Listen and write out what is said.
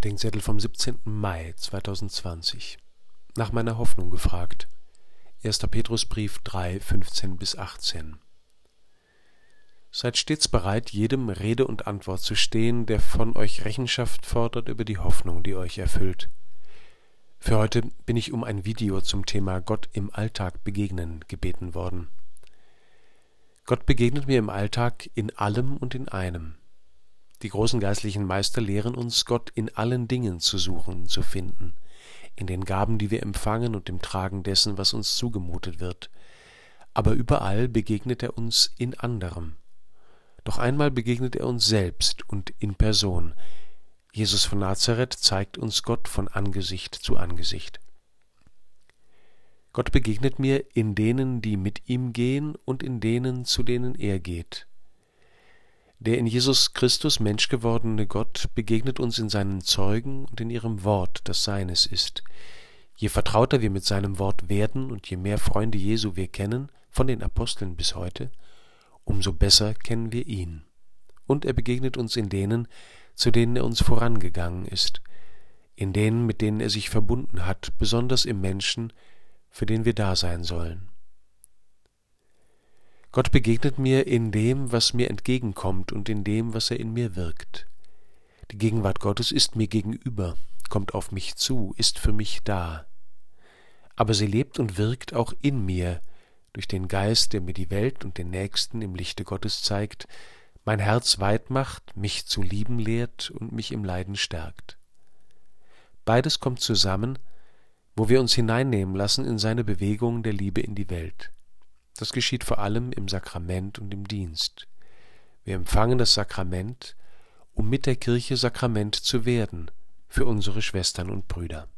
Bedenkzettel vom 17. Mai 2020. Nach meiner Hoffnung gefragt. 1. Petrusbrief 3, 15 bis 18. Seid stets bereit, jedem Rede und Antwort zu stehen, der von euch Rechenschaft fordert über die Hoffnung, die euch erfüllt. Für heute bin ich um ein Video zum Thema Gott im Alltag begegnen gebeten worden. Gott begegnet mir im Alltag in allem und in einem. Die großen geistlichen Meister lehren uns, Gott in allen Dingen zu suchen, zu finden, in den Gaben, die wir empfangen und im Tragen dessen, was uns zugemutet wird. Aber überall begegnet er uns in anderem. Doch einmal begegnet er uns selbst und in Person. Jesus von Nazareth zeigt uns Gott von Angesicht zu Angesicht. Gott begegnet mir in denen, die mit ihm gehen und in denen, zu denen er geht. Der in Jesus Christus Mensch gewordene Gott begegnet uns in seinen Zeugen und in ihrem Wort, das seines ist. Je vertrauter wir mit seinem Wort werden und je mehr Freunde Jesu wir kennen, von den Aposteln bis heute, umso besser kennen wir ihn. Und er begegnet uns in denen, zu denen er uns vorangegangen ist, in denen, mit denen er sich verbunden hat, besonders im Menschen, für den wir da sein sollen. Gott begegnet mir in dem, was mir entgegenkommt und in dem, was er in mir wirkt. Die Gegenwart Gottes ist mir gegenüber, kommt auf mich zu, ist für mich da. Aber sie lebt und wirkt auch in mir, durch den Geist, der mir die Welt und den Nächsten im Lichte Gottes zeigt, mein Herz weit macht, mich zu lieben lehrt und mich im Leiden stärkt. Beides kommt zusammen, wo wir uns hineinnehmen lassen in seine Bewegung der Liebe in die Welt. Das geschieht vor allem im Sakrament und im Dienst. Wir empfangen das Sakrament, um mit der Kirche Sakrament zu werden für unsere Schwestern und Brüder.